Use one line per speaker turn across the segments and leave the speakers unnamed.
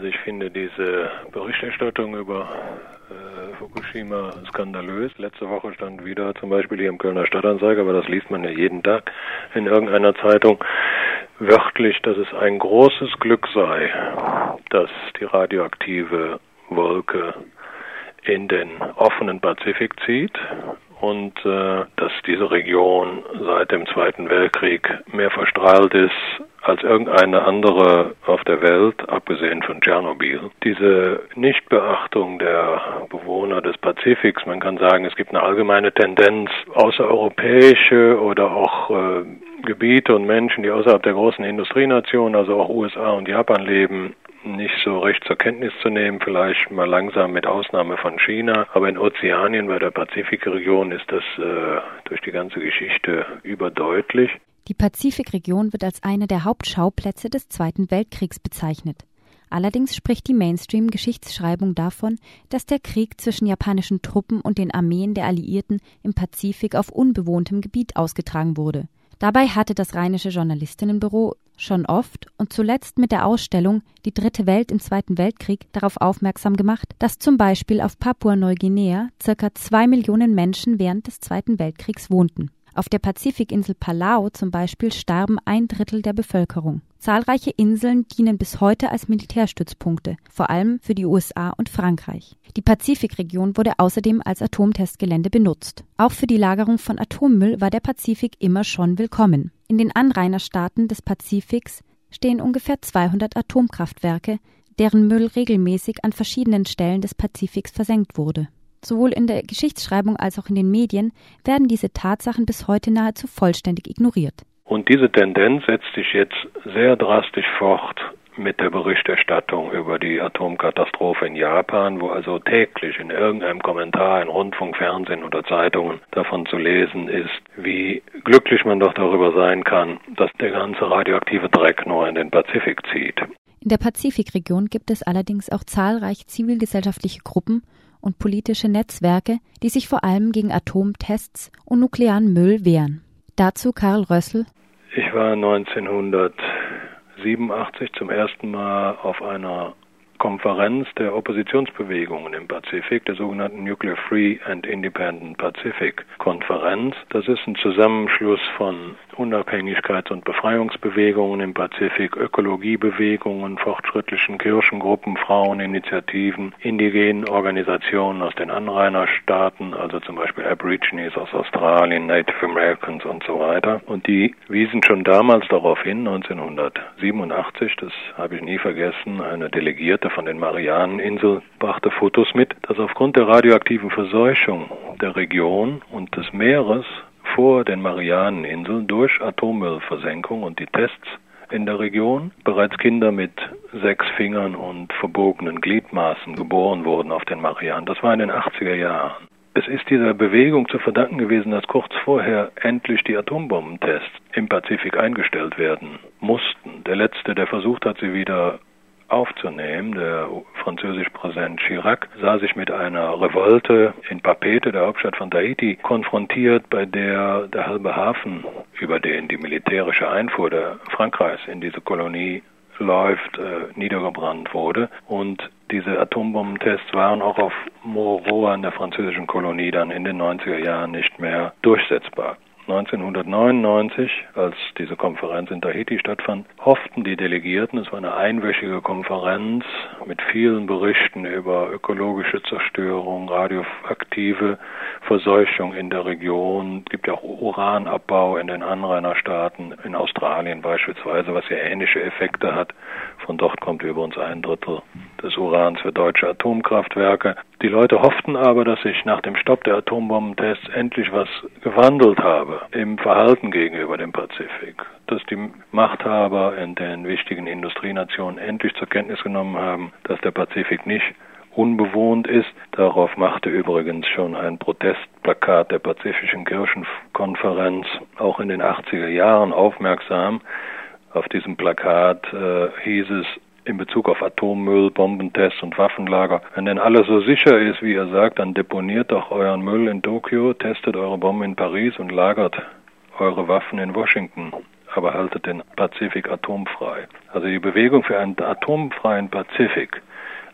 Also ich finde diese Berichterstattung über äh, Fukushima skandalös. Letzte Woche stand wieder zum Beispiel hier im Kölner Stadtanzeiger, aber das liest man ja jeden Tag in irgendeiner Zeitung, wörtlich, dass es ein großes Glück sei, dass die radioaktive Wolke in den offenen Pazifik zieht und äh, dass diese Region seit dem Zweiten Weltkrieg mehr verstrahlt ist als irgendeine andere auf der Welt, abgesehen von Tschernobyl. Diese Nichtbeachtung der Bewohner des Pazifiks, man kann sagen, es gibt eine allgemeine Tendenz, außereuropäische oder auch äh, Gebiete und Menschen, die außerhalb der großen Industrienationen, also auch USA und Japan leben, nicht so recht zur Kenntnis zu nehmen, vielleicht mal langsam mit Ausnahme von China. Aber in Ozeanien, bei der Pazifikregion, ist das äh, durch die ganze Geschichte überdeutlich.
Die Pazifikregion wird als eine der Hauptschauplätze des Zweiten Weltkriegs bezeichnet. Allerdings spricht die Mainstream-Geschichtsschreibung davon, dass der Krieg zwischen japanischen Truppen und den Armeen der Alliierten im Pazifik auf unbewohntem Gebiet ausgetragen wurde. Dabei hatte das Rheinische Journalistinnenbüro schon oft und zuletzt mit der Ausstellung Die dritte Welt im Zweiten Weltkrieg darauf aufmerksam gemacht, dass zum Beispiel auf Papua-Neuguinea circa zwei Millionen Menschen während des Zweiten Weltkriegs wohnten. Auf der Pazifikinsel Palau zum Beispiel starben ein Drittel der Bevölkerung. Zahlreiche Inseln dienen bis heute als Militärstützpunkte, vor allem für die USA und Frankreich. Die Pazifikregion wurde außerdem als Atomtestgelände benutzt. Auch für die Lagerung von Atommüll war der Pazifik immer schon willkommen. In den Anrainerstaaten des Pazifiks stehen ungefähr 200 Atomkraftwerke, deren Müll regelmäßig an verschiedenen Stellen des Pazifiks versenkt wurde. Sowohl in der Geschichtsschreibung als auch in den Medien werden diese Tatsachen bis heute nahezu vollständig ignoriert.
Und diese Tendenz setzt sich jetzt sehr drastisch fort mit der Berichterstattung über die Atomkatastrophe in Japan, wo also täglich in irgendeinem Kommentar in Rundfunk, Fernsehen oder Zeitungen davon zu lesen ist, wie glücklich man doch darüber sein kann, dass der ganze radioaktive Dreck nur in den Pazifik zieht.
In der Pazifikregion gibt es allerdings auch zahlreiche zivilgesellschaftliche Gruppen und politische Netzwerke, die sich vor allem gegen Atomtests und nuklearen Müll wehren. Dazu Karl Rössel.
Ich war 1987 zum ersten Mal auf einer Konferenz der Oppositionsbewegungen im Pazifik, der sogenannten Nuclear Free and Independent Pacific Konferenz. Das ist ein Zusammenschluss von Unabhängigkeits- und Befreiungsbewegungen im Pazifik, Ökologiebewegungen, fortschrittlichen Kirchengruppen, Fraueninitiativen, indigenen Organisationen aus den Anrainerstaaten, also zum Beispiel Aborigines aus Australien, Native Americans und so weiter. Und die wiesen schon damals darauf hin, 1987, das habe ich nie vergessen, eine Delegierte von den Marianeninseln brachte Fotos mit, dass aufgrund der radioaktiven Verseuchung der Region und des Meeres vor den Marianeninseln durch Atommüllversenkung und die Tests in der Region bereits Kinder mit sechs Fingern und verbogenen Gliedmaßen geboren wurden auf den Marianen. Das war in den 80er Jahren. Es ist dieser Bewegung zu verdanken gewesen, dass kurz vorher endlich die Atombombentests im Pazifik eingestellt werden mussten. Der letzte, der versucht hat, sie wieder aufzunehmen. Der französische Präsident Chirac sah sich mit einer Revolte in Papete, der Hauptstadt von Tahiti, konfrontiert, bei der der halbe Hafen, über den die militärische Einfuhr der Frankreichs in diese Kolonie läuft, äh, niedergebrannt wurde. Und diese Atombombentests waren auch auf Moroa in der französischen Kolonie dann in den 90er Jahren nicht mehr durchsetzbar. 1999, als diese Konferenz in Tahiti stattfand, hofften die Delegierten, es war eine einwöchige Konferenz mit vielen Berichten über ökologische Zerstörung, radioaktive Verseuchung in der Region. Es gibt ja auch Uranabbau in den Anrainerstaaten, in Australien beispielsweise, was ja ähnliche Effekte hat. Von dort kommt übrigens ein Drittel des Urans für deutsche Atomkraftwerke. Die Leute hofften aber, dass sich nach dem Stopp der Atombombentests endlich was gewandelt habe im Verhalten gegenüber dem Pazifik. Dass die Machthaber in den wichtigen Industrienationen endlich zur Kenntnis genommen haben, dass der Pazifik nicht unbewohnt ist. Darauf machte übrigens schon ein Protestplakat der Pazifischen Kirchenkonferenz auch in den 80er Jahren aufmerksam. Auf diesem Plakat äh, hieß es, in Bezug auf Atommüll, Bombentests und Waffenlager. Wenn denn alles so sicher ist, wie ihr sagt, dann deponiert doch euren Müll in Tokio, testet eure Bomben in Paris und lagert eure Waffen in Washington. aber haltet den Pazifik atomfrei. Also die Bewegung für einen atomfreien Pazifik,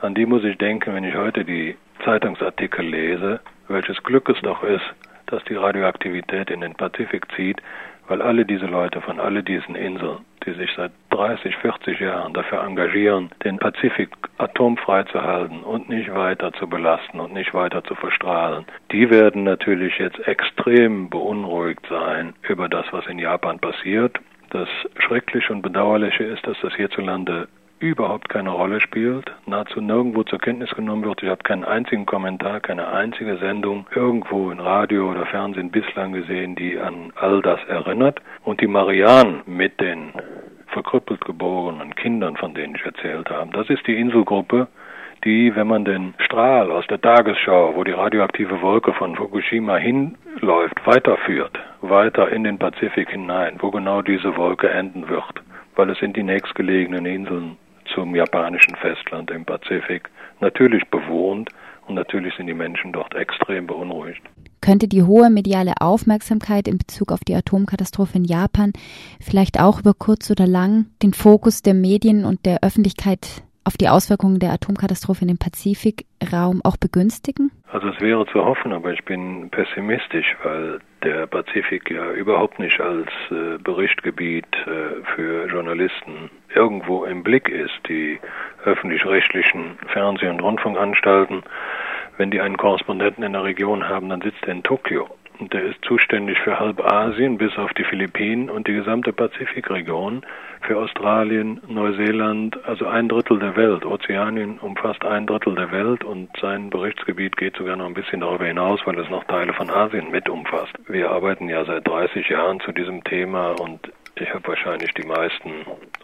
an die muss ich denken, wenn ich heute die Zeitungsartikel lese, welches Glück es doch ist, dass die Radioaktivität in den Pazifik zieht, weil alle diese Leute von all diesen Inseln, die sich seit 30, 40 Jahren dafür engagieren, den Pazifik atomfrei zu halten und nicht weiter zu belasten und nicht weiter zu verstrahlen, die werden natürlich jetzt extrem beunruhigt sein über das, was in Japan passiert. Das Schreckliche und Bedauerliche ist, dass das hierzulande überhaupt keine Rolle spielt, nahezu nirgendwo zur Kenntnis genommen wird. Ich habe keinen einzigen Kommentar, keine einzige Sendung irgendwo in Radio oder Fernsehen bislang gesehen, die an all das erinnert. Und die Marianne mit den verkrüppelt geborenen Kindern, von denen ich erzählt habe, das ist die Inselgruppe, die, wenn man den Strahl aus der Tagesschau, wo die radioaktive Wolke von Fukushima hinläuft, weiterführt, weiter in den Pazifik hinein, wo genau diese Wolke enden wird, weil es sind die nächstgelegenen Inseln zum japanischen Festland im Pazifik natürlich bewohnt und natürlich sind die Menschen dort extrem beunruhigt.
Könnte die hohe mediale Aufmerksamkeit in Bezug auf die Atomkatastrophe in Japan vielleicht auch über kurz oder lang den Fokus der Medien und der Öffentlichkeit auf die Auswirkungen der Atomkatastrophe in dem Pazifikraum auch begünstigen?
Also es wäre zu hoffen, aber ich bin pessimistisch, weil der Pazifik ja überhaupt nicht als äh, Berichtgebiet äh, für Journalisten irgendwo im Blick ist. Die öffentlich-rechtlichen Fernseh- und Rundfunkanstalten, wenn die einen Korrespondenten in der Region haben, dann sitzt er in Tokio. Und der ist zuständig für halb Asien bis auf die Philippinen und die gesamte Pazifikregion, für Australien, Neuseeland, also ein Drittel der Welt. Ozeanien umfasst ein Drittel der Welt und sein Berichtsgebiet geht sogar noch ein bisschen darüber hinaus, weil es noch Teile von Asien mit umfasst. Wir arbeiten ja seit 30 Jahren zu diesem Thema und ich habe wahrscheinlich die meisten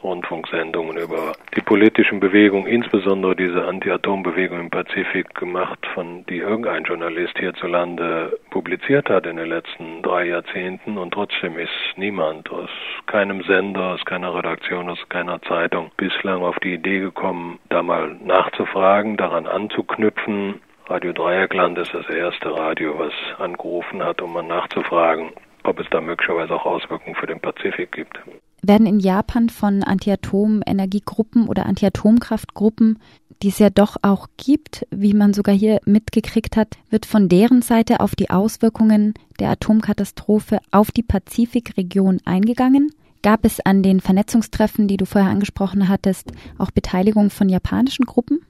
Rundfunksendungen über die politischen Bewegungen, insbesondere diese Anti-Atom-Bewegung im Pazifik gemacht, von die irgendein Journalist hierzulande publiziert hat in den letzten drei Jahrzehnten und trotzdem ist niemand aus keinem Sender, aus keiner Redaktion, aus keiner Zeitung bislang auf die Idee gekommen, da mal nachzufragen, daran anzuknüpfen, Radio Dreieckland ist das erste Radio, was angerufen hat, um mal nachzufragen, ob es da möglicherweise auch Auswirkungen für den Pazifik gibt.
Werden in Japan von Anti-Atom-Energiegruppen oder Anti-Atomkraftgruppen, die es ja doch auch gibt, wie man sogar hier mitgekriegt hat, wird von deren Seite auf die Auswirkungen der Atomkatastrophe auf die Pazifikregion eingegangen? Gab es an den Vernetzungstreffen, die du vorher angesprochen hattest, auch Beteiligung von japanischen Gruppen?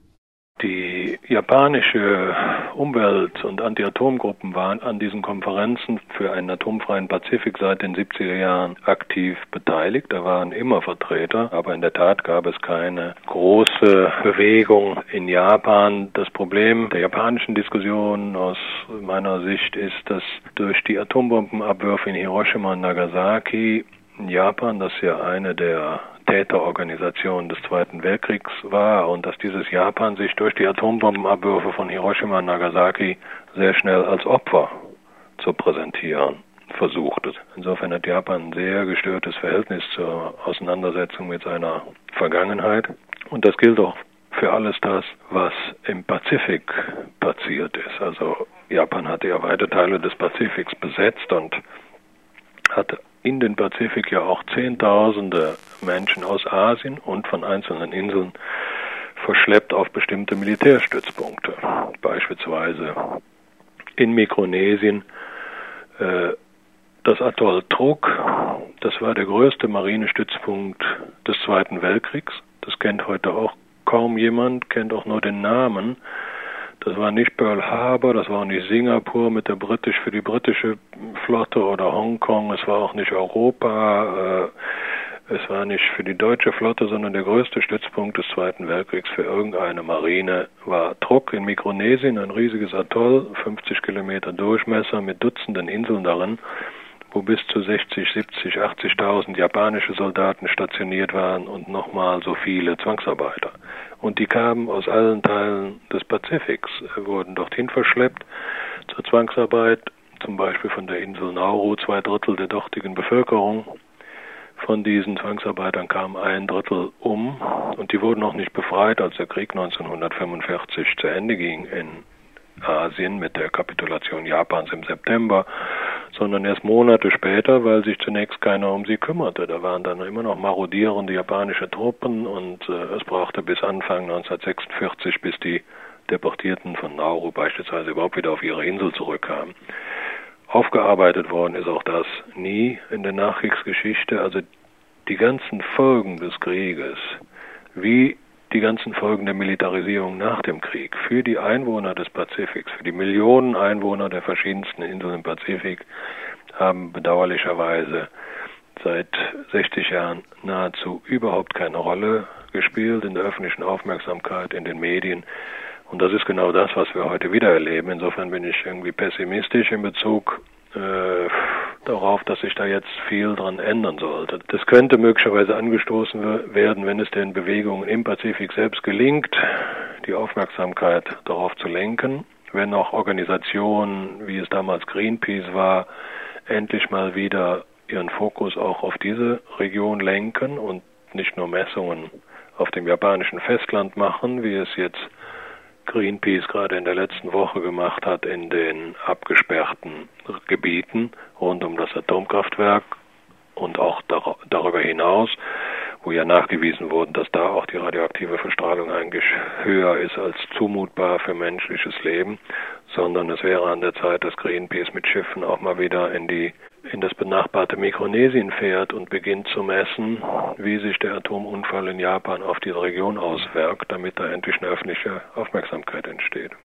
Die japanische Umwelt- und Anti-Atom-Gruppen waren an diesen Konferenzen für einen atomfreien Pazifik seit den 70er Jahren aktiv beteiligt. Da waren immer Vertreter, aber in der Tat gab es keine große Bewegung in Japan. Das Problem der japanischen Diskussion aus meiner Sicht ist, dass durch die Atombombenabwürfe in Hiroshima und Nagasaki Japan, das ja eine der Täterorganisation des Zweiten Weltkriegs war und dass dieses Japan sich durch die Atombombenabwürfe von Hiroshima und Nagasaki sehr schnell als Opfer zu präsentieren versuchte. Insofern hat Japan ein sehr gestörtes Verhältnis zur Auseinandersetzung mit seiner Vergangenheit. Und das gilt auch für alles das, was im Pazifik passiert ist. Also Japan hatte ja weite Teile des Pazifiks besetzt und hat in den Pazifik ja auch Zehntausende Menschen aus Asien und von einzelnen Inseln verschleppt auf bestimmte Militärstützpunkte. Beispielsweise in Mikronesien äh, das Atoll Truk, das war der größte Marinestützpunkt des Zweiten Weltkriegs. Das kennt heute auch kaum jemand, kennt auch nur den Namen. Das war nicht Pearl Harbor, das war auch nicht Singapur mit der britisch für die britische Flotte oder Hongkong, es war auch nicht Europa, äh, es war nicht für die deutsche Flotte, sondern der größte Stützpunkt des Zweiten Weltkriegs für irgendeine Marine war Truk in Mikronesien, ein riesiges Atoll, 50 Kilometer Durchmesser mit Dutzenden Inseln darin wo bis zu 60, 70, 80.000 japanische Soldaten stationiert waren und nochmal so viele Zwangsarbeiter. Und die kamen aus allen Teilen des Pazifiks, wurden dorthin verschleppt zur Zwangsarbeit, zum Beispiel von der Insel Nauru, zwei Drittel der dortigen Bevölkerung. Von diesen Zwangsarbeitern kamen ein Drittel um und die wurden noch nicht befreit, als der Krieg 1945 zu Ende ging in Asien mit der Kapitulation Japans im September, sondern erst Monate später, weil sich zunächst keiner um sie kümmerte. Da waren dann immer noch marodierende japanische Truppen und äh, es brauchte bis Anfang 1946, bis die Deportierten von Nauru beispielsweise überhaupt wieder auf ihre Insel zurückkamen. Aufgearbeitet worden ist auch das nie in der Nachkriegsgeschichte. Also die ganzen Folgen des Krieges, wie die ganzen Folgen der Militarisierung nach dem Krieg für die Einwohner des Pazifiks, für die Millionen Einwohner der verschiedensten Inseln im Pazifik, haben bedauerlicherweise seit 60 Jahren nahezu überhaupt keine Rolle gespielt in der öffentlichen Aufmerksamkeit, in den Medien. Und das ist genau das, was wir heute wieder erleben. Insofern bin ich irgendwie pessimistisch in Bezug äh, darauf, dass sich da jetzt viel dran ändern sollte. Das könnte möglicherweise angestoßen werden, wenn es den Bewegungen im Pazifik selbst gelingt, die Aufmerksamkeit darauf zu lenken, wenn auch Organisationen, wie es damals Greenpeace war, endlich mal wieder ihren Fokus auch auf diese Region lenken und nicht nur Messungen auf dem japanischen Festland machen, wie es jetzt Greenpeace gerade in der letzten Woche gemacht hat in den abgesperrten Gebieten rund um das Atomkraftwerk und auch dar darüber hinaus, wo ja nachgewiesen wurde, dass da auch die radioaktive Verstrahlung eigentlich höher ist als zumutbar für menschliches Leben, sondern es wäre an der Zeit, dass Greenpeace mit Schiffen auch mal wieder in die in das benachbarte Mikronesien fährt und beginnt zu messen, wie sich der Atomunfall in Japan auf diese Region auswirkt, damit da endlich eine öffentliche Aufmerksamkeit entsteht.